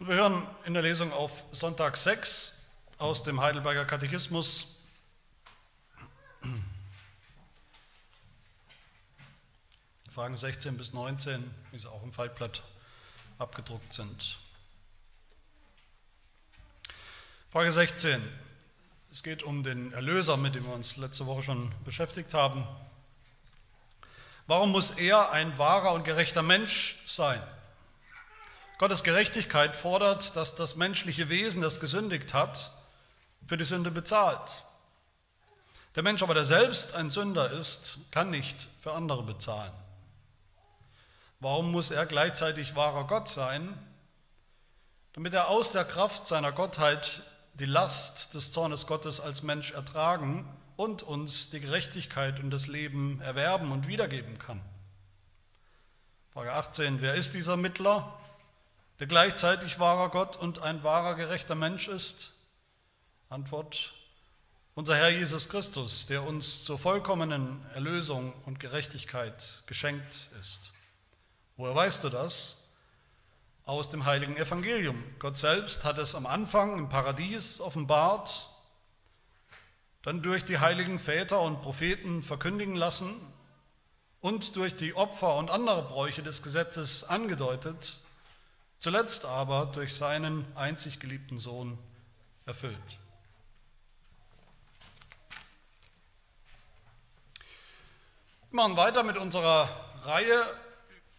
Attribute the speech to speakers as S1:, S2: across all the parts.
S1: Wir hören in der Lesung auf Sonntag 6 aus dem Heidelberger Katechismus Fragen 16 bis 19, wie sie auch im Faltblatt abgedruckt sind. Frage 16. Es geht um den Erlöser, mit dem wir uns letzte Woche schon beschäftigt haben. Warum muss er ein wahrer und gerechter Mensch sein? Gottes Gerechtigkeit fordert, dass das menschliche Wesen, das gesündigt hat, für die Sünde bezahlt. Der Mensch aber, der selbst ein Sünder ist, kann nicht für andere bezahlen. Warum muss er gleichzeitig wahrer Gott sein? Damit er aus der Kraft seiner Gottheit die Last des Zornes Gottes als Mensch ertragen und uns die Gerechtigkeit und das Leben erwerben und wiedergeben kann. Frage 18. Wer ist dieser Mittler, der gleichzeitig wahrer Gott und ein wahrer gerechter Mensch ist? Antwort. Unser Herr Jesus Christus, der uns zur vollkommenen Erlösung und Gerechtigkeit geschenkt ist. Woher weißt du das? aus dem heiligen Evangelium. Gott selbst hat es am Anfang im Paradies offenbart, dann durch die heiligen Väter und Propheten verkündigen lassen und durch die Opfer und andere Bräuche des Gesetzes angedeutet, zuletzt aber durch seinen einzig geliebten Sohn erfüllt. Wir machen weiter mit unserer Reihe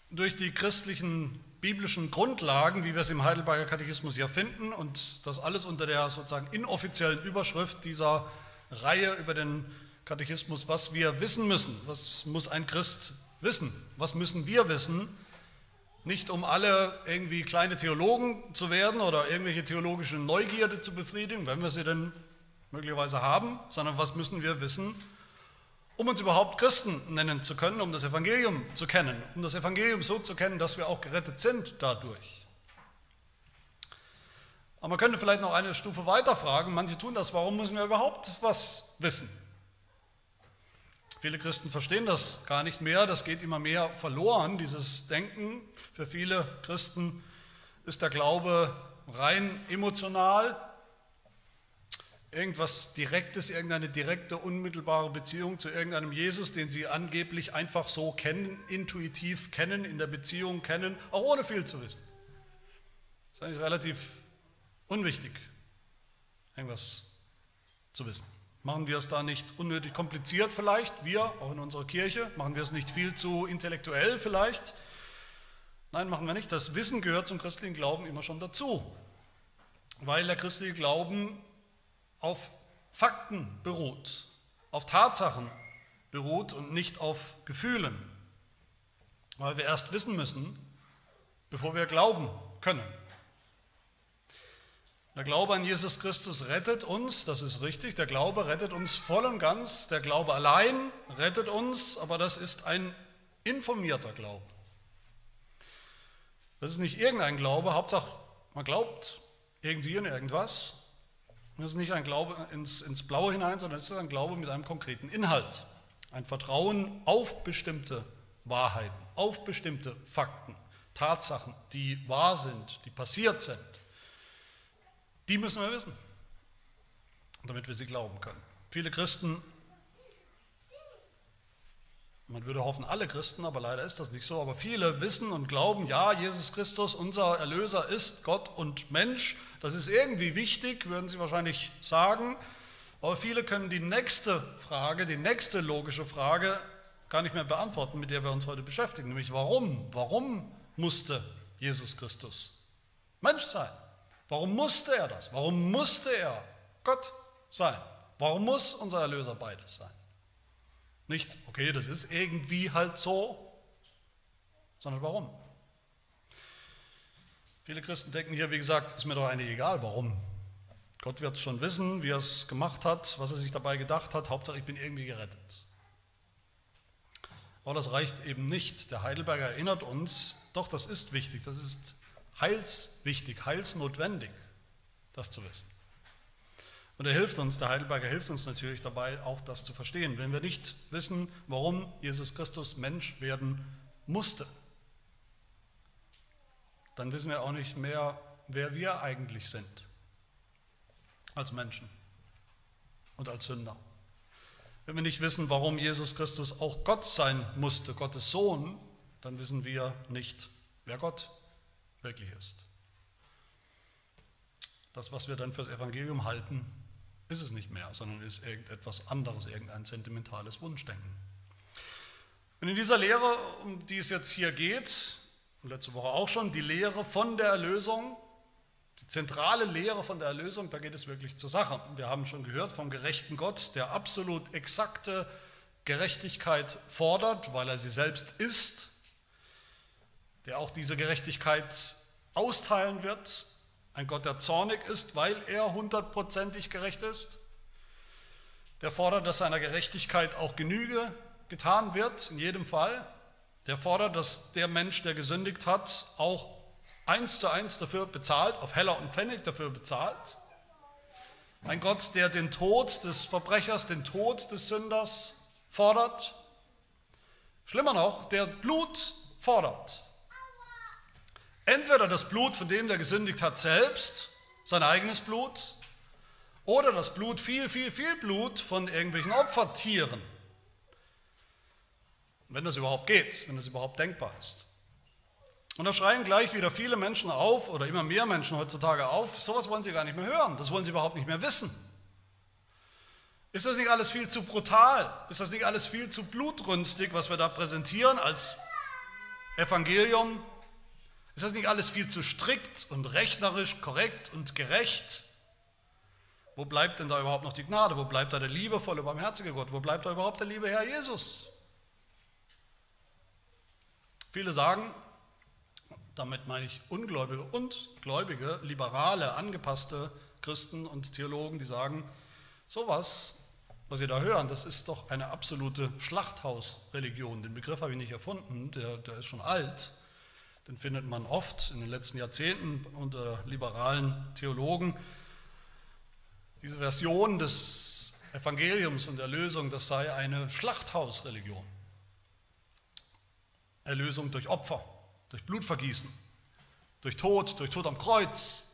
S1: durch die christlichen biblischen Grundlagen, wie wir es im Heidelberger Katechismus ja finden, und das alles unter der sozusagen inoffiziellen Überschrift dieser Reihe über den Katechismus, was wir wissen müssen. Was muss ein Christ wissen? Was müssen wir wissen? Nicht um alle irgendwie kleine Theologen zu werden oder irgendwelche theologische Neugierde zu befriedigen, wenn wir sie denn möglicherweise haben, sondern was müssen wir wissen, um uns überhaupt Christen nennen zu können, um das Evangelium zu kennen, um das Evangelium so zu kennen, dass wir auch gerettet sind dadurch. Aber man könnte vielleicht noch eine Stufe weiter fragen, manche tun das, warum müssen wir überhaupt was wissen? Viele Christen verstehen das gar nicht mehr, das geht immer mehr verloren, dieses Denken. Für viele Christen ist der Glaube rein emotional, irgendwas Direktes, irgendeine direkte, unmittelbare Beziehung zu irgendeinem Jesus, den sie angeblich einfach so kennen, intuitiv kennen, in der Beziehung kennen, auch ohne viel zu wissen. Das ist eigentlich relativ unwichtig, irgendwas zu wissen. Machen wir es da nicht unnötig kompliziert vielleicht, wir, auch in unserer Kirche? Machen wir es nicht viel zu intellektuell vielleicht? Nein, machen wir nicht. Das Wissen gehört zum christlichen Glauben immer schon dazu, weil der christliche Glauben auf Fakten beruht, auf Tatsachen beruht und nicht auf Gefühlen, weil wir erst wissen müssen, bevor wir glauben können. Der Glaube an Jesus Christus rettet uns, das ist richtig, der Glaube rettet uns voll und ganz, der Glaube allein rettet uns, aber das ist ein informierter Glaube. Das ist nicht irgendein Glaube, Hauptsache man glaubt irgendwie an irgendwas, das ist nicht ein Glaube ins, ins Blaue hinein, sondern es ist ein Glaube mit einem konkreten Inhalt. Ein Vertrauen auf bestimmte Wahrheiten, auf bestimmte Fakten, Tatsachen, die wahr sind, die passiert sind. Die müssen wir wissen, damit wir sie glauben können. Viele Christen man würde hoffen, alle Christen, aber leider ist das nicht so. Aber viele wissen und glauben, ja, Jesus Christus, unser Erlöser, ist Gott und Mensch. Das ist irgendwie wichtig, würden sie wahrscheinlich sagen. Aber viele können die nächste Frage, die nächste logische Frage gar nicht mehr beantworten, mit der wir uns heute beschäftigen. Nämlich, warum? Warum musste Jesus Christus Mensch sein? Warum musste er das? Warum musste er Gott sein? Warum muss unser Erlöser beides sein? Nicht, okay, das ist irgendwie halt so, sondern warum? Viele Christen denken hier, wie gesagt, ist mir doch eigentlich egal, warum. Gott wird schon wissen, wie er es gemacht hat, was er sich dabei gedacht hat. Hauptsache, ich bin irgendwie gerettet. Aber das reicht eben nicht. Der Heidelberger erinnert uns, doch, das ist wichtig, das ist heilswichtig, heilsnotwendig, das zu wissen. Und er hilft uns, der Heidelberger hilft uns natürlich dabei, auch das zu verstehen. Wenn wir nicht wissen, warum Jesus Christus Mensch werden musste, dann wissen wir auch nicht mehr, wer wir eigentlich sind als Menschen und als Sünder. Wenn wir nicht wissen, warum Jesus Christus auch Gott sein musste, Gottes Sohn, dann wissen wir nicht, wer Gott wirklich ist. Das, was wir dann fürs Evangelium halten, ist es nicht mehr, sondern ist irgendetwas anderes, irgendein sentimentales Wunschdenken. Und in dieser Lehre, um die es jetzt hier geht, letzte Woche auch schon, die Lehre von der Erlösung, die zentrale Lehre von der Erlösung, da geht es wirklich zur Sache. Wir haben schon gehört vom gerechten Gott, der absolut exakte Gerechtigkeit fordert, weil er sie selbst ist, der auch diese Gerechtigkeit austeilen wird. Ein Gott, der zornig ist, weil er hundertprozentig gerecht ist. Der fordert, dass seiner Gerechtigkeit auch Genüge getan wird, in jedem Fall. Der fordert, dass der Mensch, der gesündigt hat, auch eins zu eins dafür bezahlt, auf Heller und Pfennig dafür bezahlt. Ein Gott, der den Tod des Verbrechers, den Tod des Sünders fordert. Schlimmer noch, der Blut fordert. Entweder das Blut von dem, der gesündigt hat, selbst, sein eigenes Blut, oder das Blut, viel, viel, viel Blut von irgendwelchen Opfertieren. Wenn das überhaupt geht, wenn das überhaupt denkbar ist. Und da schreien gleich wieder viele Menschen auf, oder immer mehr Menschen heutzutage auf, sowas wollen sie gar nicht mehr hören, das wollen sie überhaupt nicht mehr wissen. Ist das nicht alles viel zu brutal? Ist das nicht alles viel zu blutrünstig, was wir da präsentieren als Evangelium? Ist das nicht alles viel zu strikt und rechnerisch korrekt und gerecht? Wo bleibt denn da überhaupt noch die Gnade? Wo bleibt da der liebevolle, barmherzige Gott? Wo bleibt da überhaupt der liebe Herr Jesus? Viele sagen, damit meine ich Ungläubige und Gläubige, liberale, angepasste Christen und Theologen, die sagen, sowas, was Sie da hören, das ist doch eine absolute Schlachthausreligion. Den Begriff habe ich nicht erfunden, der, der ist schon alt. Den findet man oft in den letzten Jahrzehnten unter liberalen Theologen. Diese Version des Evangeliums und Erlösung, das sei eine Schlachthausreligion. Erlösung durch Opfer, durch Blutvergießen, durch Tod, durch Tod am Kreuz.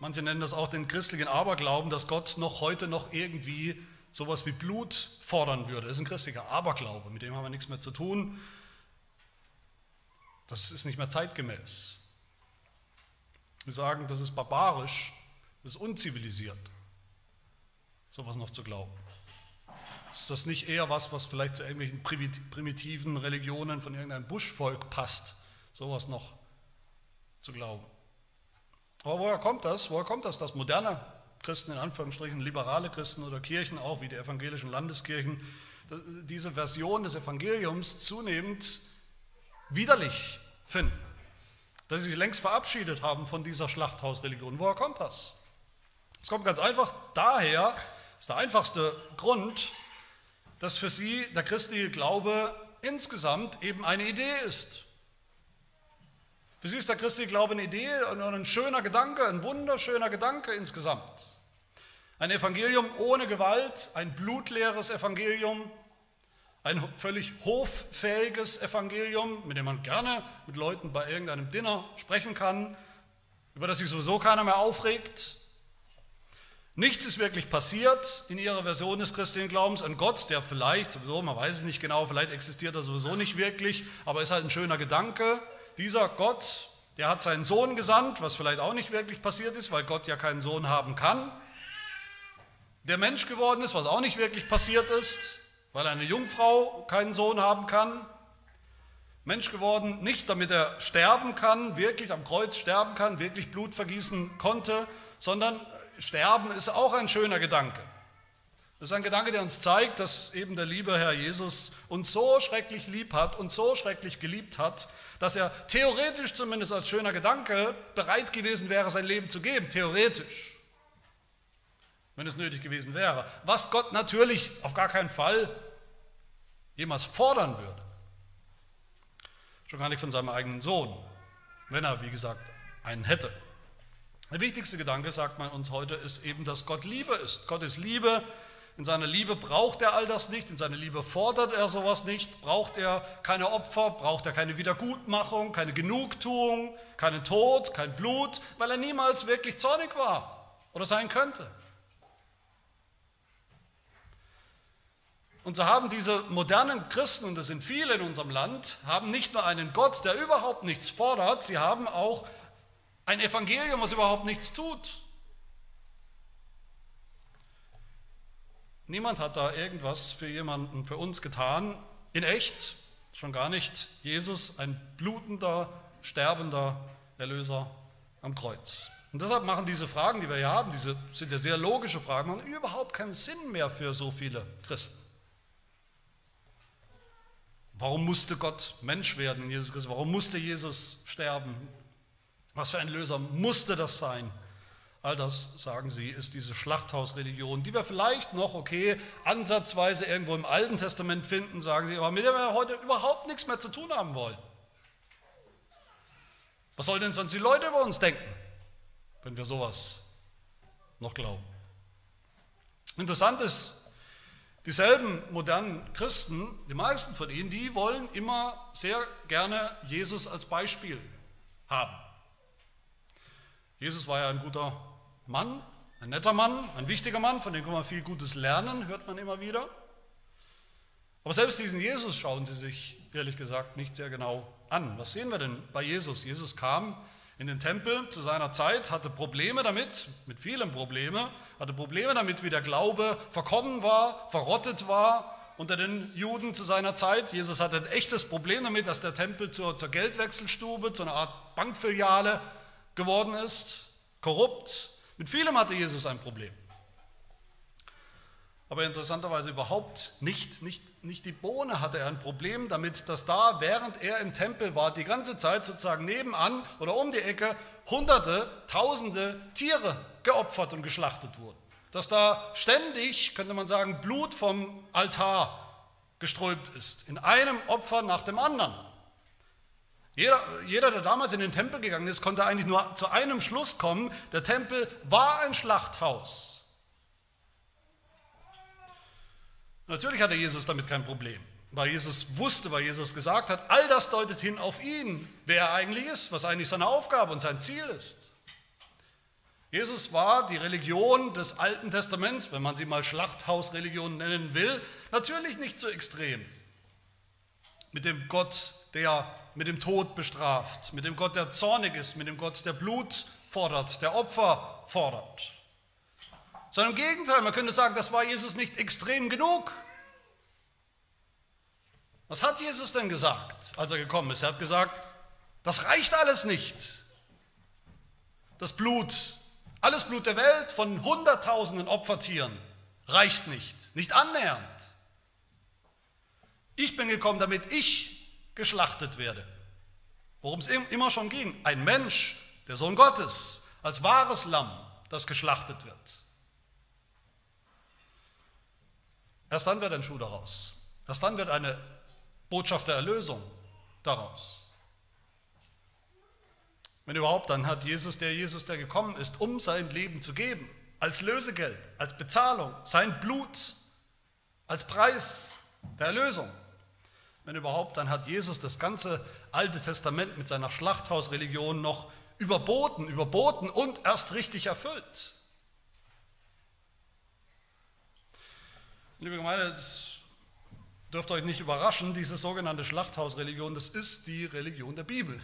S1: Manche nennen das auch den christlichen Aberglauben, dass Gott noch heute noch irgendwie sowas wie Blut fordern würde. Das ist ein christlicher Aberglaube, mit dem haben wir nichts mehr zu tun. Das ist nicht mehr zeitgemäß. Wir sagen, das ist barbarisch, das ist unzivilisiert, sowas noch zu glauben. Ist das nicht eher was, was vielleicht zu irgendwelchen primitiven Religionen von irgendeinem Buschvolk passt, sowas noch zu glauben? Aber woher kommt das? Woher kommt das, dass moderne Christen, in Anführungsstrichen liberale Christen oder Kirchen auch, wie die evangelischen Landeskirchen, diese Version des Evangeliums zunehmend widerlich finden? Dass sie sich längst verabschiedet haben von dieser Schlachthausreligion. Woher kommt das? Es kommt ganz einfach daher, das ist der einfachste Grund, dass für sie der christliche Glaube insgesamt eben eine Idee ist. Für sie ist der christliche Glaube eine Idee und ein schöner Gedanke, ein wunderschöner Gedanke insgesamt. Ein Evangelium ohne Gewalt, ein blutleeres Evangelium, ein völlig hoffähiges Evangelium, mit dem man gerne mit Leuten bei irgendeinem Dinner sprechen kann, über das sich sowieso keiner mehr aufregt, Nichts ist wirklich passiert in ihrer Version des christlichen Glaubens. Ein Gott, der vielleicht, sowieso, man weiß es nicht genau, vielleicht existiert er sowieso nicht wirklich, aber ist halt ein schöner Gedanke. Dieser Gott, der hat seinen Sohn gesandt, was vielleicht auch nicht wirklich passiert ist, weil Gott ja keinen Sohn haben kann. Der Mensch geworden ist, was auch nicht wirklich passiert ist, weil eine Jungfrau keinen Sohn haben kann. Mensch geworden, nicht damit er sterben kann, wirklich am Kreuz sterben kann, wirklich Blut vergießen konnte, sondern Sterben ist auch ein schöner Gedanke. Das ist ein Gedanke, der uns zeigt, dass eben der liebe Herr Jesus uns so schrecklich lieb hat und so schrecklich geliebt hat, dass er theoretisch zumindest als schöner Gedanke bereit gewesen wäre, sein Leben zu geben. Theoretisch. Wenn es nötig gewesen wäre. Was Gott natürlich auf gar keinen Fall jemals fordern würde. Schon gar nicht von seinem eigenen Sohn. Wenn er, wie gesagt, einen hätte. Der wichtigste Gedanke, sagt man uns heute, ist eben, dass Gott Liebe ist. Gott ist Liebe, In seiner Liebe braucht er all das nicht, in seiner Liebe fordert er sowas nicht, braucht er keine Opfer, braucht er keine Wiedergutmachung, keine Genugtuung, keinen Tod, kein Blut, weil er niemals wirklich zornig war oder sein könnte. Und so haben diese modernen Christen, und das sind viele in unserem Land, haben nicht nur einen Gott, der überhaupt nichts fordert, sie haben auch ein Evangelium, was überhaupt nichts tut. Niemand hat da irgendwas für jemanden, für uns getan, in echt, schon gar nicht Jesus, ein blutender, sterbender Erlöser am Kreuz. Und deshalb machen diese Fragen, die wir hier haben, diese sind ja sehr logische Fragen, überhaupt keinen Sinn mehr für so viele Christen. Warum musste Gott Mensch werden in Jesus Christus? Warum musste Jesus sterben? Was für ein Löser musste das sein? All das, sagen sie, ist diese Schlachthausreligion, die wir vielleicht noch, okay, ansatzweise irgendwo im Alten Testament finden, sagen sie, aber mit der wir heute überhaupt nichts mehr zu tun haben wollen. Was sollen denn sonst die Leute über uns denken, wenn wir sowas noch glauben? Interessant ist, Dieselben modernen Christen, die meisten von ihnen, die wollen immer sehr gerne Jesus als Beispiel haben. Jesus war ja ein guter Mann, ein netter Mann, ein wichtiger Mann, von dem kann man viel Gutes lernen, hört man immer wieder. Aber selbst diesen Jesus schauen sie sich ehrlich gesagt nicht sehr genau an. Was sehen wir denn bei Jesus? Jesus kam in den Tempel zu seiner Zeit, hatte Probleme damit, mit vielen Problemen, hatte Probleme damit, wie der Glaube verkommen war, verrottet war unter den Juden zu seiner Zeit. Jesus hatte ein echtes Problem damit, dass der Tempel zur, zur Geldwechselstube, zu einer Art Bankfiliale geworden ist, korrupt. Mit vielem hatte Jesus ein Problem aber interessanterweise überhaupt nicht, nicht, nicht die Bohne hatte er ein Problem damit, dass da, während er im Tempel war, die ganze Zeit sozusagen nebenan oder um die Ecke hunderte, tausende Tiere geopfert und geschlachtet wurden. Dass da ständig, könnte man sagen, Blut vom Altar geströmt ist, in einem Opfer nach dem anderen. Jeder, jeder, der damals in den Tempel gegangen ist, konnte eigentlich nur zu einem Schluss kommen, der Tempel war ein Schlachthaus. Natürlich hatte Jesus damit kein Problem, weil Jesus wusste, weil Jesus gesagt hat, all das deutet hin auf ihn, wer er eigentlich ist, was eigentlich seine Aufgabe und sein Ziel ist. Jesus war die Religion des Alten Testaments, wenn man sie mal Schlachthausreligion nennen will, natürlich nicht so extrem. Mit dem Gott, der mit dem Tod bestraft, mit dem Gott, der zornig ist, mit dem Gott, der Blut fordert, der Opfer fordert. Sondern im Gegenteil, man könnte sagen, das war Jesus nicht extrem genug. Was hat Jesus denn gesagt, als er gekommen ist? Er hat gesagt, das reicht alles nicht. Das Blut, alles Blut der Welt von hunderttausenden Opfertieren reicht nicht, nicht annähernd. Ich bin gekommen, damit ich geschlachtet werde. Worum es immer schon ging. Ein Mensch, der Sohn Gottes, als wahres Lamm, das geschlachtet wird. Erst dann wird ein Schuh daraus. Erst dann wird eine Botschaft der Erlösung daraus. Wenn überhaupt, dann hat Jesus, der Jesus, der gekommen ist, um sein Leben zu geben, als Lösegeld, als Bezahlung, sein Blut, als Preis der Erlösung. Wenn überhaupt, dann hat Jesus das ganze Alte Testament mit seiner Schlachthausreligion noch überboten, überboten und erst richtig erfüllt. Liebe Gemeinde, das dürft euch nicht überraschen, diese sogenannte Schlachthausreligion, das ist die Religion der Bibel.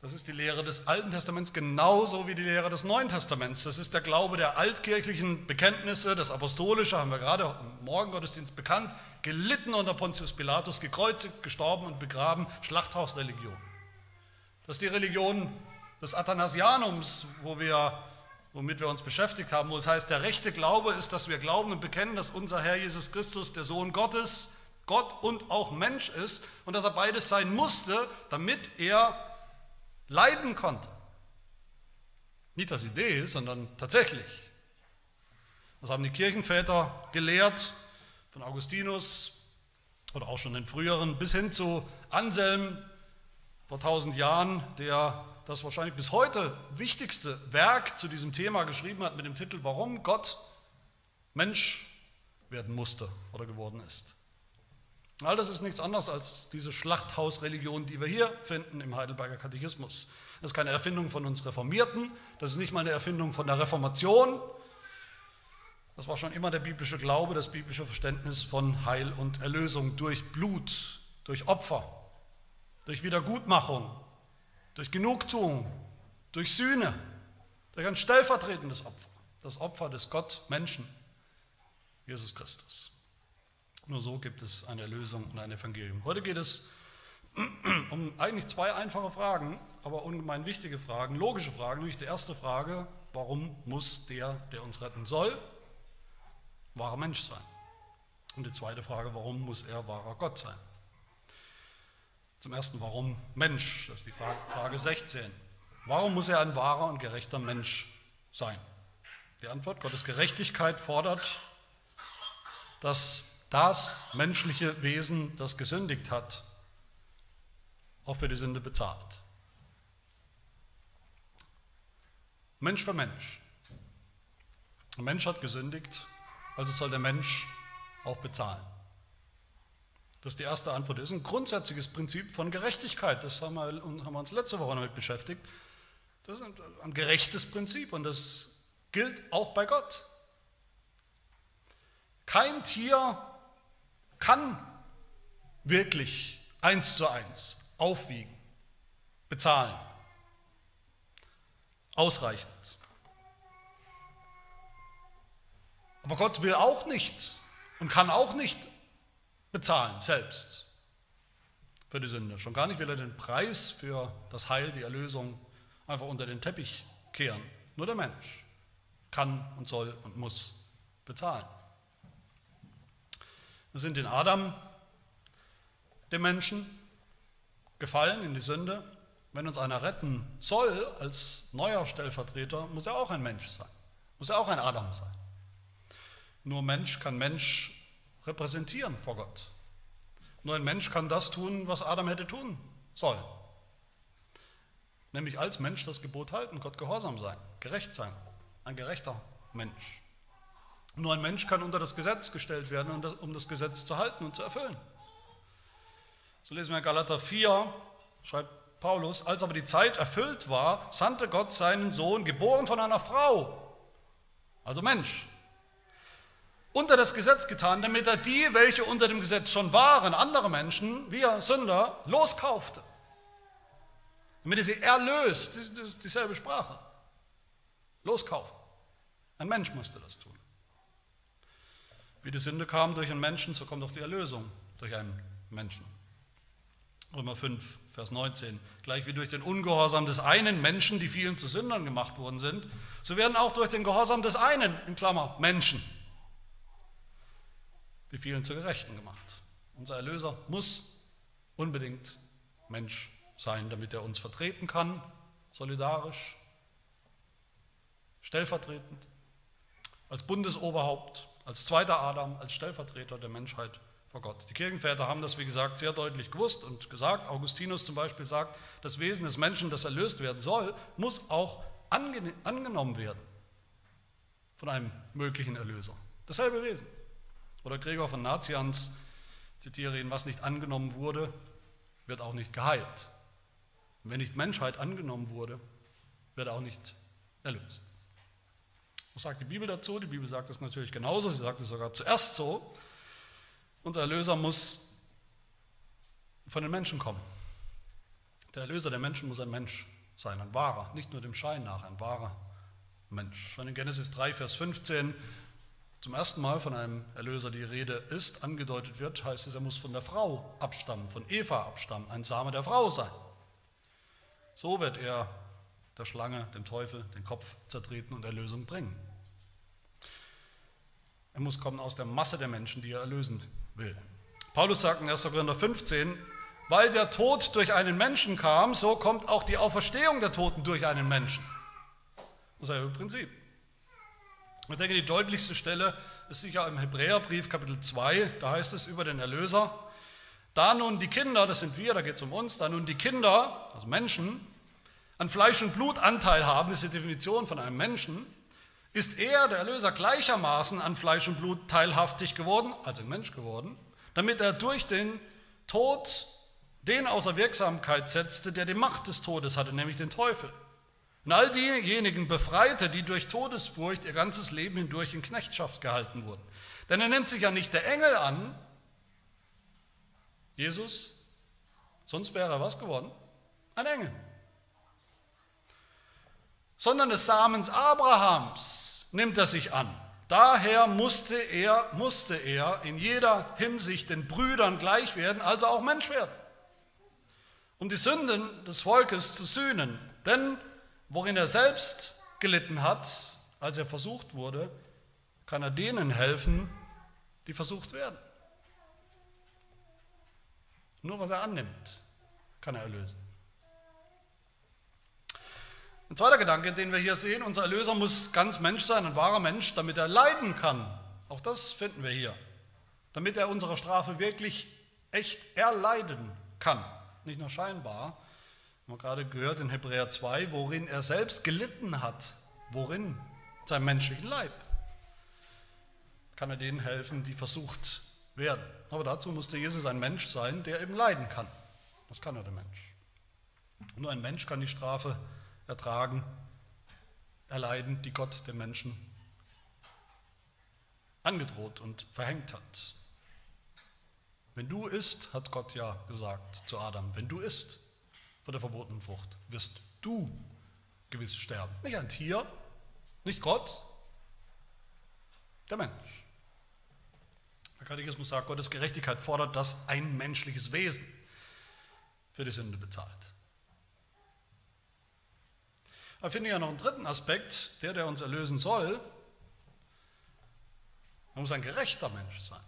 S1: Das ist die Lehre des Alten Testaments genauso wie die Lehre des Neuen Testaments. Das ist der Glaube der altkirchlichen Bekenntnisse, das Apostolische, haben wir gerade im Morgengottesdienst bekannt, gelitten unter Pontius Pilatus, gekreuzigt, gestorben und begraben, Schlachthausreligion. Das ist die Religion des Athanasianums, wo wir womit wir uns beschäftigt haben, wo es heißt, der rechte Glaube ist, dass wir glauben und bekennen, dass unser Herr Jesus Christus der Sohn Gottes, Gott und auch Mensch ist und dass er beides sein musste, damit er leiden konnte. Nicht als Idee, sondern tatsächlich. Das haben die Kirchenväter gelehrt, von Augustinus oder auch schon in früheren, bis hin zu Anselm vor tausend Jahren, der das wahrscheinlich bis heute wichtigste Werk zu diesem Thema geschrieben hat mit dem Titel Warum Gott Mensch werden musste oder geworden ist. All das ist nichts anderes als diese Schlachthausreligion, die wir hier finden im Heidelberger Katechismus. Das ist keine Erfindung von uns Reformierten, das ist nicht mal eine Erfindung von der Reformation. Das war schon immer der biblische Glaube, das biblische Verständnis von Heil und Erlösung durch Blut, durch Opfer, durch Wiedergutmachung, durch Genugtuung, durch Sühne, durch ein stellvertretendes Opfer, das Opfer des Gott Menschen, Jesus Christus. Nur so gibt es eine Erlösung und ein Evangelium. Heute geht es um eigentlich zwei einfache Fragen, aber ungemein wichtige Fragen, logische Fragen. Nämlich die erste Frage, warum muss der, der uns retten soll, wahrer Mensch sein? Und die zweite Frage, warum muss er wahrer Gott sein? Zum ersten, warum Mensch? Das ist die Frage, Frage 16. Warum muss er ein wahrer und gerechter Mensch sein? Die Antwort, Gottes Gerechtigkeit fordert, dass das menschliche Wesen, das gesündigt hat, auch für die Sünde bezahlt. Mensch für Mensch. Der Mensch hat gesündigt, also soll der Mensch auch bezahlen. Das ist die erste Antwort. Das ist ein grundsätzliches Prinzip von Gerechtigkeit. Das haben wir, haben wir uns letzte Woche damit beschäftigt. Das ist ein gerechtes Prinzip und das gilt auch bei Gott. Kein Tier kann wirklich eins zu eins aufwiegen, bezahlen, ausreichend. Aber Gott will auch nicht und kann auch nicht bezahlen selbst für die Sünde. Schon gar nicht will er den Preis für das Heil, die Erlösung einfach unter den Teppich kehren. Nur der Mensch kann und soll und muss bezahlen. Wir sind in Adam, dem Menschen, gefallen in die Sünde. Wenn uns einer retten soll als neuer Stellvertreter, muss er auch ein Mensch sein, muss er auch ein Adam sein. Nur Mensch kann Mensch repräsentieren vor Gott. Nur ein Mensch kann das tun, was Adam hätte tun sollen. Nämlich als Mensch das Gebot halten, Gott gehorsam sein, gerecht sein, ein gerechter Mensch. Nur ein Mensch kann unter das Gesetz gestellt werden, um das Gesetz zu halten und zu erfüllen. So lesen wir in Galater 4, schreibt Paulus, als aber die Zeit erfüllt war, sandte Gott seinen Sohn, geboren von einer Frau, also Mensch, unter das Gesetz getan, damit er die, welche unter dem Gesetz schon waren, andere Menschen, wir Sünder, loskaufte. Damit er sie erlöst, das ist dieselbe Sprache. Loskaufen. Ein Mensch musste das tun. Wie die Sünde kam durch einen Menschen, so kommt auch die Erlösung durch einen Menschen. Römer 5, Vers 19. Gleich wie durch den Ungehorsam des einen Menschen die vielen zu Sündern gemacht worden sind, so werden auch durch den Gehorsam des einen, in Klammer, Menschen, die vielen zu Gerechten gemacht. Unser Erlöser muss unbedingt Mensch sein, damit er uns vertreten kann, solidarisch, stellvertretend, als Bundesoberhaupt als zweiter Adam, als Stellvertreter der Menschheit vor Gott. Die Kirchenväter haben das, wie gesagt, sehr deutlich gewusst und gesagt. Augustinus zum Beispiel sagt, das Wesen des Menschen, das erlöst werden soll, muss auch angenommen werden von einem möglichen Erlöser. Dasselbe Wesen. Oder Gregor von Nazians, zitiere ihn, was nicht angenommen wurde, wird auch nicht geheilt. Und wenn nicht Menschheit angenommen wurde, wird auch nicht erlöst. Was sagt die Bibel dazu? Die Bibel sagt es natürlich genauso, sie sagt es sogar zuerst so. Unser Erlöser muss von den Menschen kommen. Der Erlöser der Menschen muss ein Mensch sein, ein wahrer, nicht nur dem Schein nach, ein wahrer Mensch. Schon in Genesis 3, Vers 15 zum ersten Mal von einem Erlöser die Rede ist, angedeutet wird, heißt es, er muss von der Frau abstammen, von Eva abstammen, ein Same der Frau sein. So wird er der Schlange, dem Teufel, den Kopf zertreten und Erlösung bringen. Er muss kommen aus der Masse der Menschen, die er erlösen will. Paulus sagt in 1. Korinther 15, weil der Tod durch einen Menschen kam, so kommt auch die Auferstehung der Toten durch einen Menschen. Dasselbe Prinzip. Ich denke, die deutlichste Stelle ist sicher im Hebräerbrief Kapitel 2, da heißt es über den Erlöser, da nun die Kinder, das sind wir, da geht es um uns, da nun die Kinder, also Menschen, an Fleisch und Blut Anteil haben, das ist die Definition von einem Menschen, Ist er, der Erlöser, gleichermaßen an Fleisch und Blut teilhaftig geworden, also Mensch geworden, damit er durch den Tod den außer Wirksamkeit setzte, der die Macht des Todes hatte, nämlich den Teufel. Und all diejenigen befreite, die durch Todesfurcht ihr ganzes Leben hindurch in Knechtschaft gehalten wurden. Denn er nimmt sich ja nicht der Engel an, Jesus, sonst wäre er was geworden? Ein Engel. Sondern des Samens Abrahams nimmt er sich an. Daher musste er, musste er in jeder Hinsicht den Brüdern gleich werden, also auch Mensch werden, um die Sünden des Volkes zu sühnen. Denn worin er selbst gelitten hat, als er versucht wurde, kann er denen helfen, die versucht werden. Nur was er annimmt, kann er erlösen. Ein zweiter Gedanke, den wir hier sehen, unser Erlöser muss ganz Mensch sein, ein wahrer Mensch, damit er leiden kann. Auch das finden wir hier. Damit er unsere Strafe wirklich echt erleiden kann. Nicht nur scheinbar. Wir haben gerade gehört in Hebräer 2, worin er selbst gelitten hat. Worin? Sein menschlichen Leib. Kann er denen helfen, die versucht werden. Aber dazu musste Jesus ein Mensch sein, der eben leiden kann. Das kann er der Mensch. Nur ein Mensch kann die Strafe ertragen, erleiden, die Gott dem Menschen angedroht und verhängt hat. Wenn du isst, hat Gott ja gesagt zu Adam, wenn du isst von der verbotenen Frucht, wirst du gewiss sterben. Nicht ein Tier, nicht Gott, der Mensch. Der Katechismus sagt, Gottes Gerechtigkeit fordert, dass ein menschliches Wesen für die Sünde bezahlt. Aber finde ich ja noch einen dritten Aspekt, der, der uns erlösen soll. Man muss ein gerechter Mensch sein.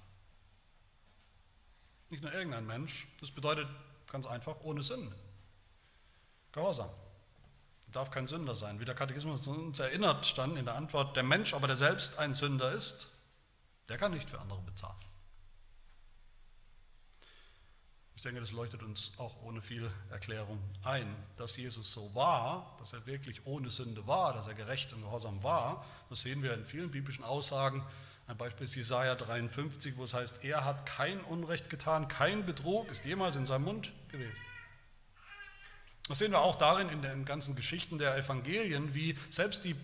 S1: Nicht nur irgendein Mensch. Das bedeutet ganz einfach ohne Sünde. Gehorsam. Darf kein Sünder sein. Wie der Katechismus uns erinnert, dann in der Antwort, der Mensch aber, der selbst ein Sünder ist, der kann nicht für andere bezahlen. Ich denke, das leuchtet uns auch ohne viel Erklärung ein, dass Jesus so war, dass er wirklich ohne Sünde war, dass er gerecht und gehorsam war. Das sehen wir in vielen biblischen Aussagen. Ein Beispiel ist Jesaja 53, wo es heißt, er hat kein Unrecht getan, kein Betrug ist jemals in seinem Mund gewesen. Das sehen wir auch darin in den ganzen Geschichten der Evangelien, wie selbst die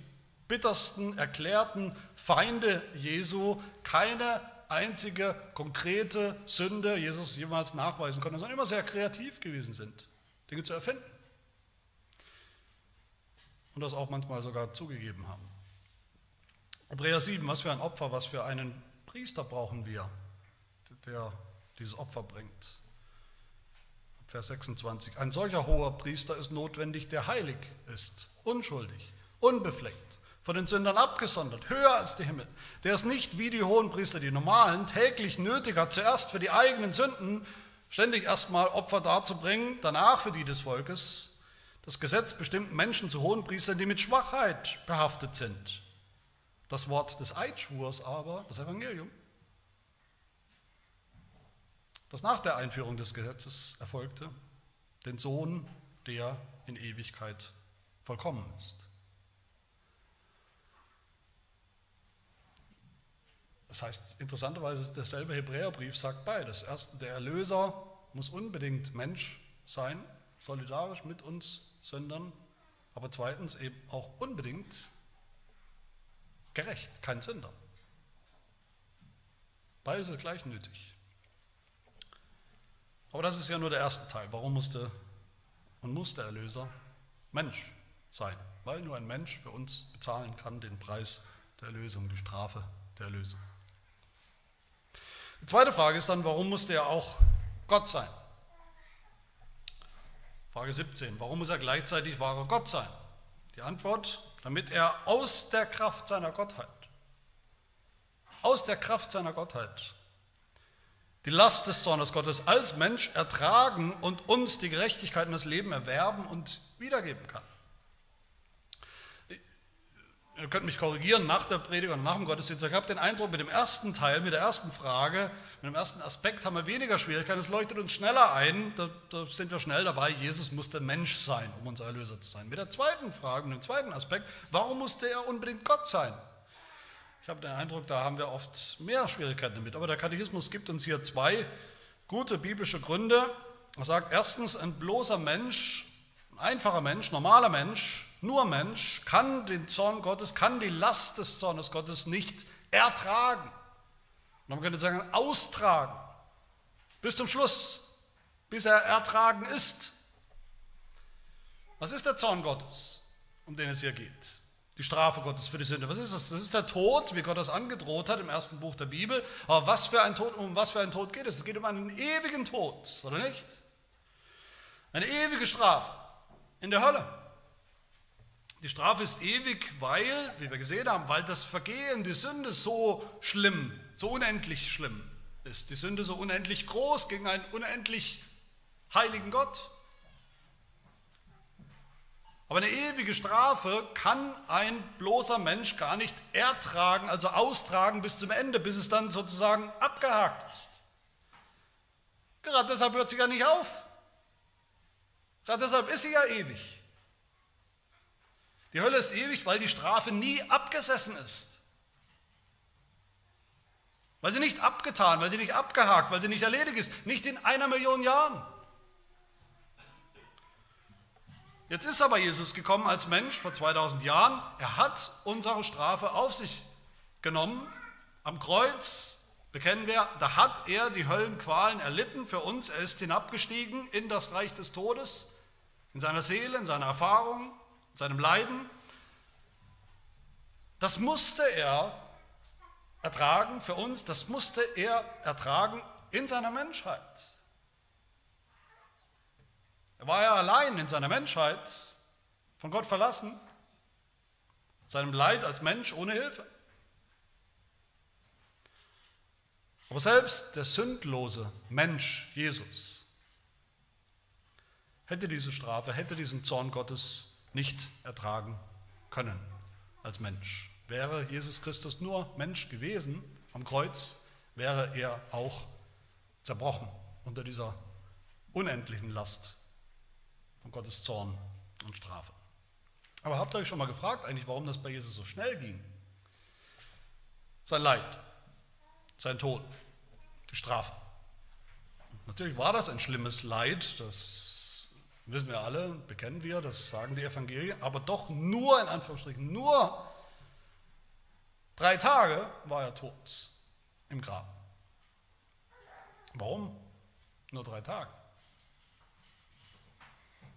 S1: bittersten erklärten Feinde Jesu keine einzige konkrete Sünde Jesus jemals nachweisen konnte, sondern immer sehr kreativ gewesen sind, Dinge zu erfinden. Und das auch manchmal sogar zugegeben haben. Hebräer 7, was für ein Opfer, was für einen Priester brauchen wir, der dieses Opfer bringt. Vers 26. Ein solcher hoher Priester ist notwendig, der heilig ist, unschuldig, unbefleckt, von den Sündern abgesondert, höher als die Himmel. Der ist nicht wie die hohen Priester, die normalen, täglich nötig hat, zuerst für die eigenen Sünden ständig erstmal Opfer darzubringen, danach für die des Volkes. Das Gesetz bestimmt Menschen zu hohen Priestern, die mit Schwachheit behaftet sind. Das Wort des Eidschwurs aber, das Evangelium, das nach der Einführung des Gesetzes erfolgte, den Sohn, der in Ewigkeit vollkommen ist. Das heißt, interessanterweise derselbe Hebräerbrief sagt beides. Erstens, der Erlöser muss unbedingt Mensch sein, solidarisch mit uns Sündern, aber zweitens eben auch unbedingt gerecht, kein Sünder. Beides sind gleich nötig. Aber das ist ja nur der erste Teil. Warum musste und muss der Erlöser Mensch sein? Weil nur ein Mensch für uns bezahlen kann den Preis der Erlösung, die Strafe der Erlösung. Die zweite Frage ist dann, warum musste er auch Gott sein? Frage 17. Warum muss er gleichzeitig wahrer Gott sein? Die Antwort, damit er aus der Kraft seiner Gottheit, aus der Kraft seiner Gottheit, die Last des Zornes Gottes als Mensch ertragen und uns die Gerechtigkeit und das Leben erwerben und wiedergeben kann. ihr könnt mich korrigieren nach der Predigt und nach dem Gottesdienst, ich habe den Eindruck, mit dem ersten Teil, mit der ersten Frage, mit dem ersten Aspekt haben wir weniger Schwierigkeiten, es leuchtet uns schneller ein, da, da sind wir schnell dabei, Jesus musste Mensch sein, um unser Erlöser zu sein. Mit der zweiten Frage, mit dem zweiten Aspekt, warum musste er unbedingt Gott sein? Ich habe den Eindruck, da haben wir oft mehr Schwierigkeiten damit, aber der Katechismus gibt uns hier zwei gute biblische Gründe. Er sagt erstens, ein bloßer Mensch, ein einfacher Mensch, normaler Mensch, nur Mensch kann den Zorn Gottes, kann die Last des Zornes Gottes nicht ertragen. Und man könnte sagen, austragen. Bis zum Schluss, bis er ertragen ist. Was ist der Zorn Gottes, um den es hier geht? Die Strafe Gottes für die Sünde. Was ist das? Das ist der Tod, wie Gott das angedroht hat im ersten Buch der Bibel. Aber was für ein Tod, um was für ein Tod geht es? Es geht um einen ewigen Tod, oder nicht? Eine ewige Strafe in der Hölle. Die Strafe ist ewig, weil, wie wir gesehen haben, weil das Vergehen, die Sünde so schlimm, so unendlich schlimm ist. Die Sünde so unendlich groß gegen einen unendlich heiligen Gott. Aber eine ewige Strafe kann ein bloßer Mensch gar nicht ertragen, also austragen bis zum Ende, bis es dann sozusagen abgehakt ist. Gerade deshalb hört sie ja nicht auf. Gerade deshalb ist sie ja ewig. Die Hölle ist ewig, weil die Strafe nie abgesessen ist. Weil sie nicht abgetan, weil sie nicht abgehakt, weil sie nicht erledigt ist. Nicht in einer Million Jahren. Jetzt ist aber Jesus gekommen als Mensch vor 2000 Jahren. Er hat unsere Strafe auf sich genommen. Am Kreuz, bekennen wir, da hat er die Höllenqualen erlitten für uns. Er ist hinabgestiegen in das Reich des Todes, in seiner Seele, in seiner Erfahrung seinem Leiden. Das musste er ertragen für uns, das musste er ertragen in seiner Menschheit. Er war ja allein in seiner Menschheit, von Gott verlassen, seinem Leid als Mensch ohne Hilfe. Aber selbst der sündlose Mensch Jesus hätte diese Strafe, hätte diesen Zorn Gottes nicht ertragen können als Mensch. Wäre Jesus Christus nur Mensch gewesen am Kreuz, wäre er auch zerbrochen unter dieser unendlichen Last von Gottes Zorn und Strafe. Aber habt ihr euch schon mal gefragt eigentlich, warum das bei Jesus so schnell ging? Sein Leid, sein Tod, die Strafe. Natürlich war das ein schlimmes Leid, das Wissen wir alle, bekennen wir, das sagen die Evangelien, aber doch nur, in Anführungsstrichen, nur drei Tage war er tot im Grab. Warum? Nur drei Tage.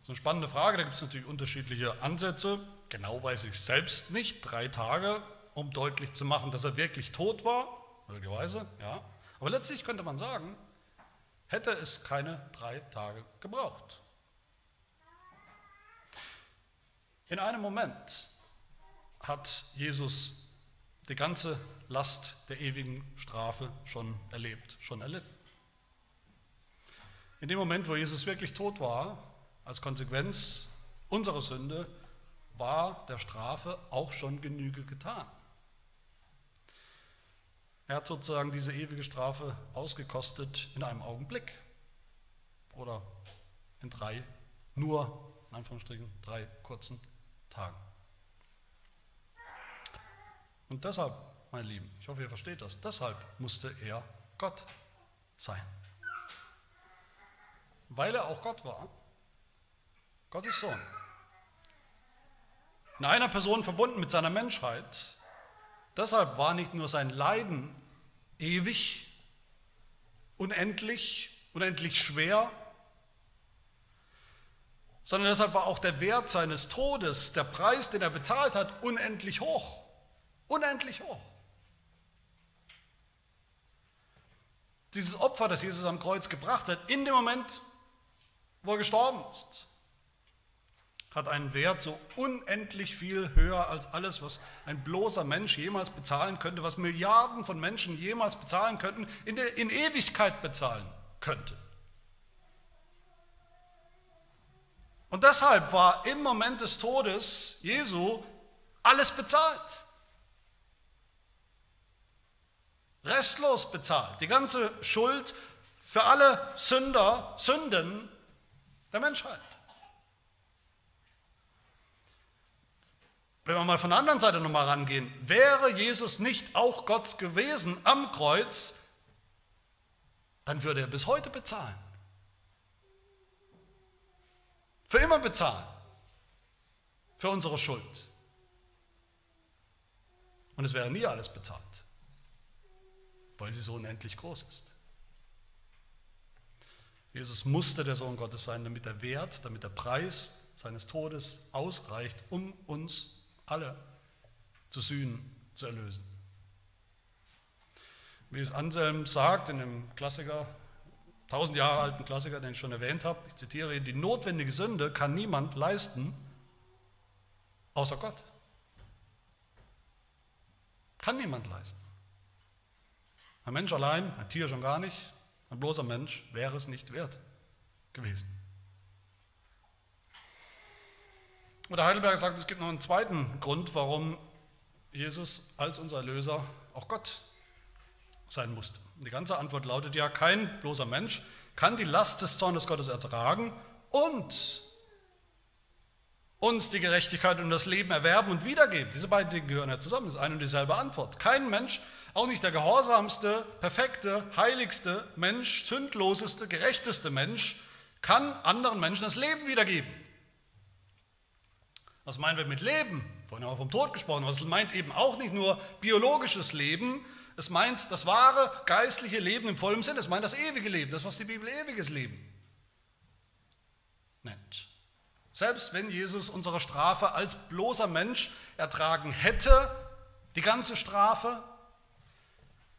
S1: Das ist eine spannende Frage, da gibt es natürlich unterschiedliche Ansätze. Genau weiß ich selbst nicht. Drei Tage, um deutlich zu machen, dass er wirklich tot war, möglicherweise, ja. Aber letztlich könnte man sagen, hätte es keine drei Tage gebraucht. In einem Moment hat Jesus die ganze Last der ewigen Strafe schon erlebt, schon erlitten. In dem Moment, wo Jesus wirklich tot war, als Konsequenz unserer Sünde, war der Strafe auch schon Genüge getan. Er hat sozusagen diese ewige Strafe ausgekostet in einem Augenblick oder in drei, nur in Anführungsstrichen, drei kurzen Tagen. Und deshalb, meine Lieben, ich hoffe, ihr versteht das, deshalb musste er Gott sein. Weil er auch Gott war, Gottes Sohn. In einer Person verbunden mit seiner Menschheit. Deshalb war nicht nur sein Leiden ewig, unendlich, unendlich schwer, sondern deshalb war auch der Wert seines Todes, der Preis, den er bezahlt hat, unendlich hoch. Unendlich hoch. Dieses Opfer, das Jesus am Kreuz gebracht hat, in dem Moment, wo er gestorben ist, hat einen Wert so unendlich viel höher als alles, was ein bloßer Mensch jemals bezahlen könnte, was Milliarden von Menschen jemals bezahlen könnten, in, der, in Ewigkeit bezahlen könnten. Und deshalb war im Moment des Todes Jesu Alles bezahlt. Restlos bezahlt. Die ganze Schuld für alle Sünder, Sünden der Menschheit. Wenn wir mal von der anderen Seite nochmal rangehen, wäre Jesus nicht auch Gott gewesen am Kreuz, dann würde er bis heute bezahlen. Für immer bezahlen. Für unsere Schuld. Und es wäre nie alles bezahlt, weil sie so unendlich groß ist. Jesus musste der Sohn Gottes sein, damit der Wert, damit der Preis seines Todes ausreicht, um uns alle zu sühnen, zu erlösen. Wie es Anselm sagt in dem Klassiker, tausend Jahre alten Klassiker, den ich schon erwähnt habe, ich zitiere, die notwendige Sünde kann niemand leisten, außer Gott. Kann niemand leisten. Ein Mensch allein, ein Tier schon gar nicht, ein bloßer Mensch wäre es nicht wert gewesen. Und der Heidelberger sagt, es gibt noch einen zweiten Grund, warum Jesus als unser Erlöser auch Gott sein musste. Die ganze Antwort lautet ja, kein bloßer Mensch kann die Last des Zornes Gottes ertragen und uns die Gerechtigkeit und das Leben erwerben und wiedergeben. Diese beiden Dinge gehören ja zusammen, das ist eine und dieselbe Antwort. Kein Mensch, auch nicht der gehorsamste, perfekte, heiligste Mensch, sündloseste, gerechteste Mensch, kann anderen Menschen das Leben wiedergeben. Was meinen wir mit Leben? Vorhin haben wir vom Tod gesprochen, aber es meint eben auch nicht nur biologisches Leben, es meint das wahre geistliche Leben im vollen Sinn, es meint das ewige Leben, das, was die Bibel ewiges Leben nennt. Selbst wenn Jesus unsere Strafe als bloßer Mensch ertragen hätte, die ganze Strafe,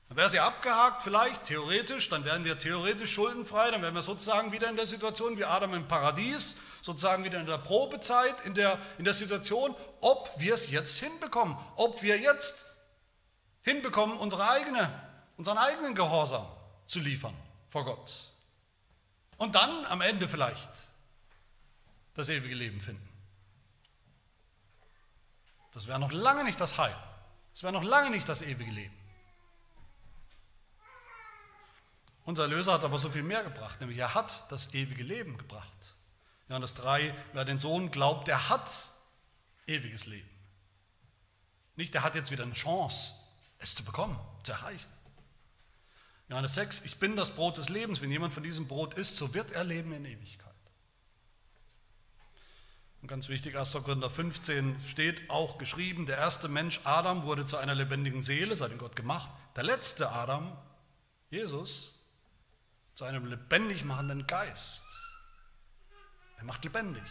S1: dann wäre sie abgehakt vielleicht, theoretisch, dann wären wir theoretisch schuldenfrei, dann wären wir sozusagen wieder in der Situation wie Adam im Paradies, sozusagen wieder in der Probezeit, in der, in der Situation, ob wir es jetzt hinbekommen, ob wir jetzt hinbekommen, unsere eigene, unseren eigenen Gehorsam zu liefern vor Gott. Und dann am Ende vielleicht das ewige Leben finden. Das wäre noch lange nicht das Heil. Das wäre noch lange nicht das ewige Leben. Unser Erlöser hat aber so viel mehr gebracht, nämlich er hat das ewige Leben gebracht. Johannes 3, wer den Sohn glaubt, der hat ewiges Leben. Nicht, der hat jetzt wieder eine Chance, es zu bekommen, zu erreichen. Johannes 6, ich bin das Brot des Lebens. Wenn jemand von diesem Brot isst, so wird er leben in Ewigkeit. Und ganz wichtig, 1. Korinther 15 steht auch geschrieben, der erste Mensch Adam wurde zu einer lebendigen Seele, seit Gott gemacht. Der letzte Adam, Jesus, zu einem lebendig machenden Geist. Er macht lebendig,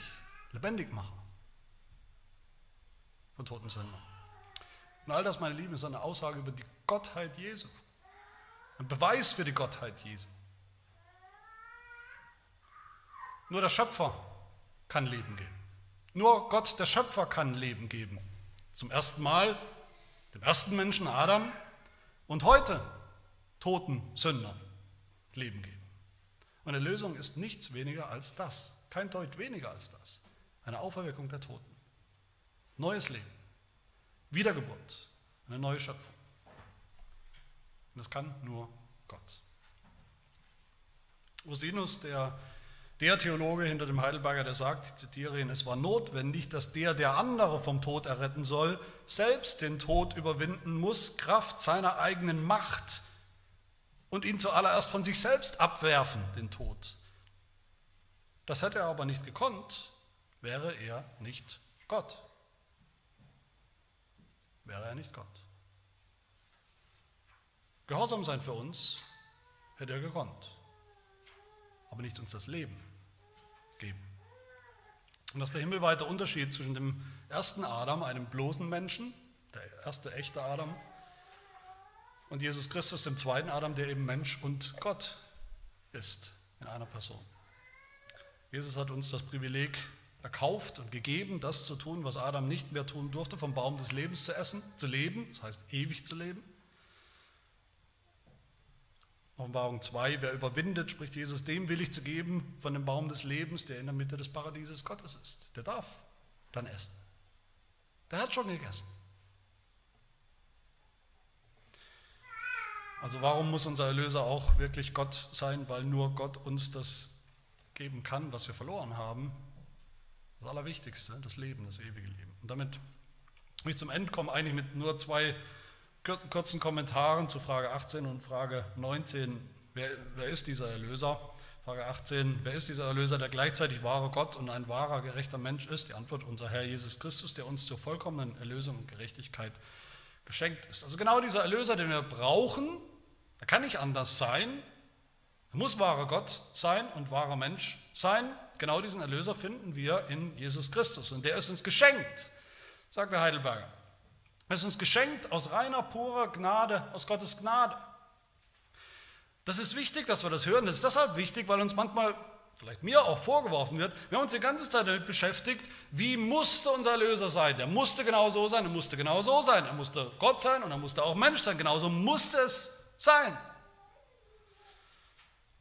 S1: lebendig machen von toten Sündern. Und all das, meine Lieben, ist eine Aussage über die Gottheit Jesu. Ein Beweis für die Gottheit Jesu. Nur der Schöpfer kann Leben geben. Nur Gott, der Schöpfer, kann Leben geben. Zum ersten Mal dem ersten Menschen Adam und heute toten Sündern Leben geben. Und eine Lösung ist nichts weniger als das. Kein Deut weniger als das. Eine Auferweckung der Toten. Neues Leben. Wiedergeburt. Eine neue Schöpfung. Und das kann nur Gott. Rosinus, der, der Theologe hinter dem Heidelberger, der sagt, ich zitiere ihn, es war notwendig, dass der, der andere vom Tod erretten soll, selbst den Tod überwinden muss, Kraft seiner eigenen Macht und ihn zuallererst von sich selbst abwerfen, den Tod. Das hätte er aber nicht gekonnt, wäre er nicht Gott. Wäre er nicht Gott. Gehorsam sein für uns hätte er gekonnt, aber nicht uns das Leben geben. Und das ist der himmelweite Unterschied zwischen dem ersten Adam, einem bloßen Menschen, der erste echte Adam, und Jesus Christus, dem zweiten Adam, der eben Mensch und Gott ist in einer Person. Jesus hat uns das Privileg erkauft und gegeben, das zu tun, was Adam nicht mehr tun durfte, vom Baum des Lebens zu essen, zu leben, das heißt ewig zu leben. Offenbarung 2, wer überwindet, spricht Jesus, dem will ich zu geben von dem Baum des Lebens, der in der Mitte des Paradieses Gottes ist. Der darf dann essen. Der hat schon gegessen. Also warum muss unser Erlöser auch wirklich Gott sein? Weil nur Gott uns das geben kann, was wir verloren haben. Das Allerwichtigste, das Leben, das ewige Leben. Und damit will ich zum Ende kommen, eigentlich mit nur zwei kurzen Kommentaren zu Frage 18 und Frage 19. Wer, wer ist dieser Erlöser? Frage 18, wer ist dieser Erlöser, der gleichzeitig wahrer Gott und ein wahrer, gerechter Mensch ist? Die Antwort, unser Herr Jesus Christus, der uns zur vollkommenen Erlösung und Gerechtigkeit geschenkt ist. Also genau dieser Erlöser, den wir brauchen, er kann nicht anders sein, er muss wahrer Gott sein und wahrer Mensch sein. Genau diesen Erlöser finden wir in Jesus Christus und der ist uns geschenkt, sagt der Heidelberger. Er ist uns geschenkt aus reiner, purer Gnade, aus Gottes Gnade. Das ist wichtig, dass wir das hören. Das ist deshalb wichtig, weil uns manchmal, vielleicht mir auch vorgeworfen wird, wir haben uns die ganze Zeit damit beschäftigt, wie musste unser Erlöser sein? Der musste genau so sein, er musste genau so sein, er musste Gott sein und er musste auch Mensch sein. Genauso musste es sein.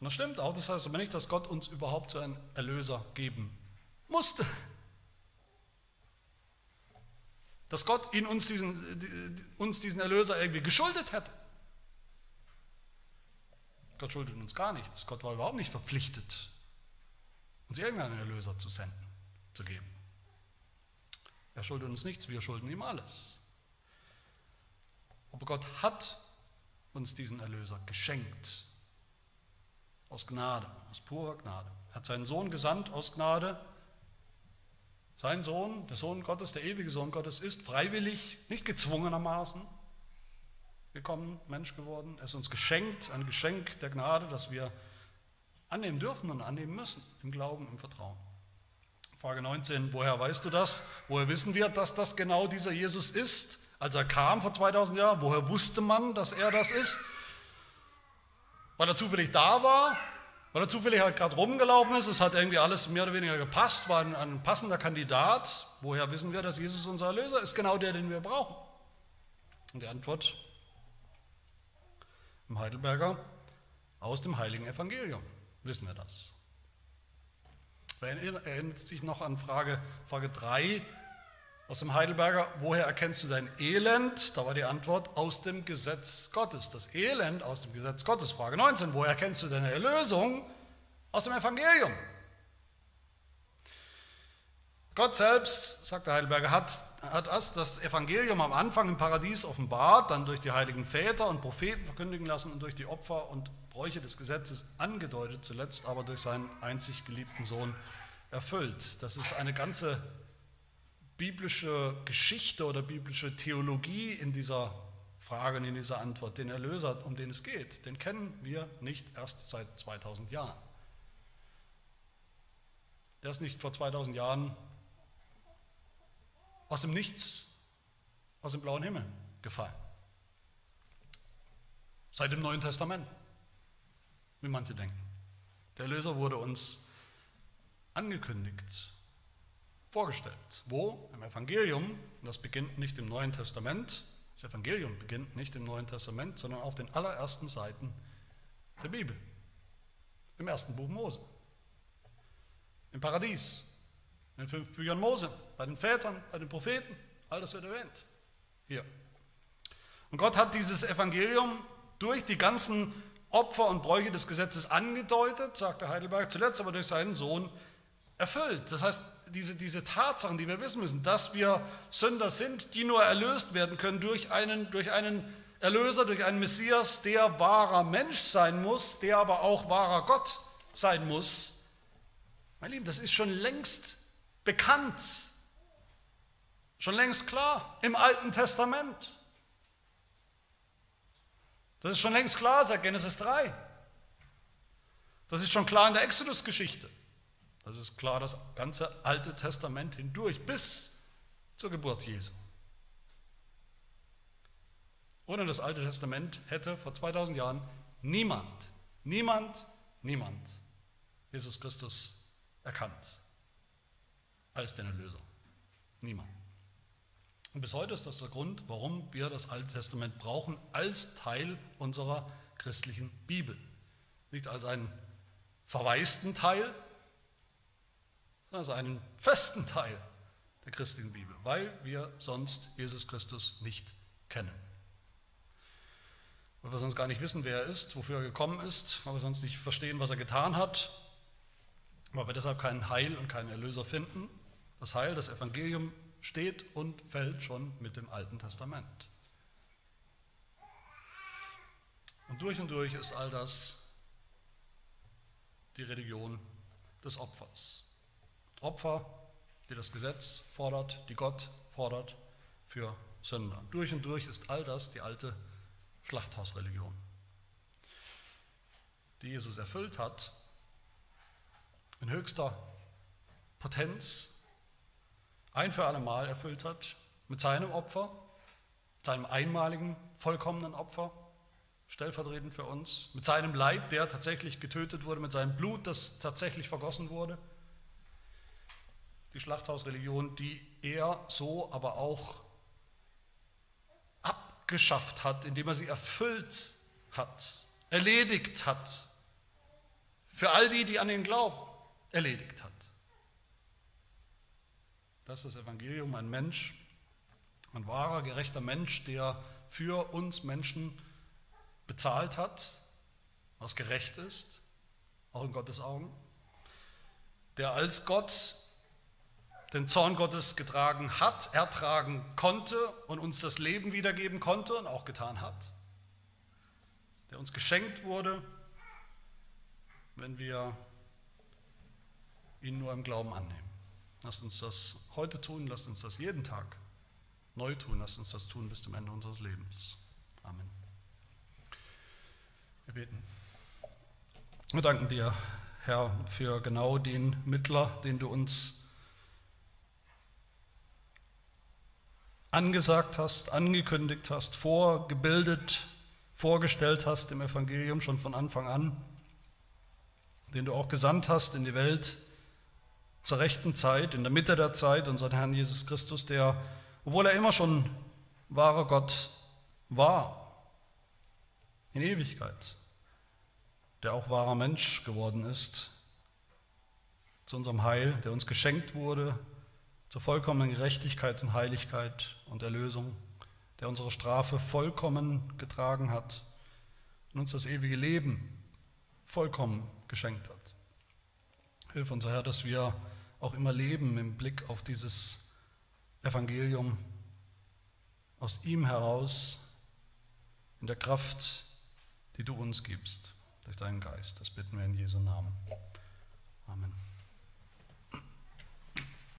S1: Und das stimmt auch, das heißt aber nicht, dass Gott uns überhaupt so einen Erlöser geben musste. Dass Gott ihn uns diesen, uns diesen Erlöser irgendwie geschuldet hätte. Gott schuldet uns gar nichts. Gott war überhaupt nicht verpflichtet, uns irgendeinen Erlöser zu senden, zu geben. Er schuldet uns nichts, wir schulden ihm alles. Aber Gott hat uns diesen Erlöser geschenkt. Aus Gnade, aus purer Gnade. Er hat seinen Sohn gesandt aus Gnade. Sein Sohn, der Sohn Gottes, der ewige Sohn Gottes, ist freiwillig, nicht gezwungenermaßen, gekommen, Mensch geworden. Er ist uns geschenkt, ein Geschenk der Gnade, das wir annehmen dürfen und annehmen müssen, im Glauben, im Vertrauen. Frage 19, woher weißt du das? Woher wissen wir, dass das genau dieser Jesus ist? Als er kam vor 2000 Jahren, woher wusste man, dass er das ist? Weil er zufällig da war? Weil er zufällig halt gerade rumgelaufen ist? Es hat irgendwie alles mehr oder weniger gepasst, war ein, ein passender Kandidat. Woher wissen wir, dass Jesus unser Erlöser ist? Genau der, den wir brauchen. Und die Antwort im Heidelberger, aus dem heiligen Evangelium wissen wir das. Wer erinnert sich noch an Frage, Frage 3 aus dem Heidelberger, woher erkennst du dein Elend? Da war die Antwort aus dem Gesetz Gottes. Das Elend aus dem Gesetz Gottes. Frage 19, woher erkennst du deine Erlösung? Aus dem Evangelium. Gott selbst, sagt der Heidelberger, hat, hat das Evangelium am Anfang im Paradies offenbart, dann durch die heiligen Väter und Propheten verkündigen lassen und durch die Opfer und Bräuche des Gesetzes angedeutet, zuletzt aber durch seinen einzig geliebten Sohn erfüllt. Das ist eine ganze biblische Geschichte oder biblische Theologie in dieser Frage und in dieser Antwort. Den Erlöser, um den es geht, den kennen wir nicht erst seit 2000 Jahren. Der ist nicht vor 2000 Jahren aus dem Nichts, aus dem blauen Himmel gefallen. Seit dem Neuen Testament, wie manche denken. Der Erlöser wurde uns angekündigt, vorgestellt. Wo? Im Evangelium. Und das beginnt nicht im Neuen Testament. Das Evangelium beginnt nicht im Neuen Testament, sondern auf den allerersten Seiten der Bibel. Im ersten Buch Mose. Im Paradies, in den fünf Büchern Mose, bei den Vätern, bei den Propheten, all das wird erwähnt. Hier. Und Gott hat dieses Evangelium durch die ganzen Opfer und Bräuche des Gesetzes angedeutet, sagte Heidelberg, zuletzt aber durch seinen Sohn erfüllt. Das heißt, diese, diese Tatsachen, die wir wissen müssen, dass wir Sünder sind, die nur erlöst werden können durch einen, durch einen Erlöser, durch einen Messias, der wahrer Mensch sein muss, der aber auch wahrer Gott sein muss. Mein Lieben, das ist schon längst bekannt, schon längst klar im Alten Testament. Das ist schon längst klar seit Genesis 3. Das ist schon klar in der Exodus-Geschichte. Das ist klar das ganze Alte Testament hindurch bis zur Geburt Jesu. Ohne das Alte Testament hätte vor 2000 Jahren niemand, niemand, niemand Jesus Christus erkannt als den Erlöser. Niemand. Und bis heute ist das der Grund, warum wir das Alte Testament brauchen als Teil unserer christlichen Bibel. Nicht als einen verwaisten Teil, sondern als einen festen Teil der christlichen Bibel, weil wir sonst Jesus Christus nicht kennen. Weil wir sonst gar nicht wissen, wer er ist, wofür er gekommen ist, weil wir sonst nicht verstehen, was er getan hat, weil wir deshalb keinen Heil und keinen Erlöser finden. Das Heil, das Evangelium steht und fällt schon mit dem Alten Testament. Und durch und durch ist all das die Religion des Opfers. Opfer, die das Gesetz fordert, die Gott fordert für Sünder. Durch und durch ist all das die alte Schlachthausreligion, die Jesus erfüllt hat, in höchster Potenz, ein für alle Mal erfüllt hat, mit seinem Opfer, seinem einmaligen, vollkommenen Opfer, stellvertretend für uns, mit seinem Leib, der tatsächlich getötet wurde, mit seinem Blut, das tatsächlich vergossen wurde. Die Schlachthausreligion, die er so aber auch abgeschafft hat, indem er sie erfüllt hat, erledigt hat, für all die, die an ihn glauben, erledigt hat. Das ist das Evangelium, ein Mensch, ein wahrer, gerechter Mensch, der für uns Menschen bezahlt hat, was gerecht ist, auch in Gottes Augen, der als Gott den Zorn Gottes getragen hat, ertragen konnte und uns das Leben wiedergeben konnte und auch getan hat, der uns geschenkt wurde, wenn wir ihn nur im Glauben annehmen. Lasst uns das heute tun, lasst uns das jeden Tag neu tun, lasst uns das tun bis zum Ende unseres Lebens. Amen. Wir beten. Wir danken dir, Herr, für genau den Mittler, den du uns angesagt hast, angekündigt hast, vorgebildet, vorgestellt hast im Evangelium schon von Anfang an, den du auch gesandt hast in die Welt zur rechten Zeit, in der Mitte der Zeit, unseren Herrn Jesus Christus, der, obwohl er immer schon wahrer Gott war, in Ewigkeit, der auch wahrer Mensch geworden ist, zu unserem Heil, der uns geschenkt wurde, zur vollkommenen Gerechtigkeit und Heiligkeit und Erlösung, der unsere Strafe vollkommen getragen hat und uns das ewige Leben vollkommen geschenkt hat. Hilf uns, Herr, dass wir auch immer leben im Blick auf dieses Evangelium aus ihm heraus, in der Kraft, die du uns gibst durch deinen Geist. Das bitten wir in Jesu Namen. Amen.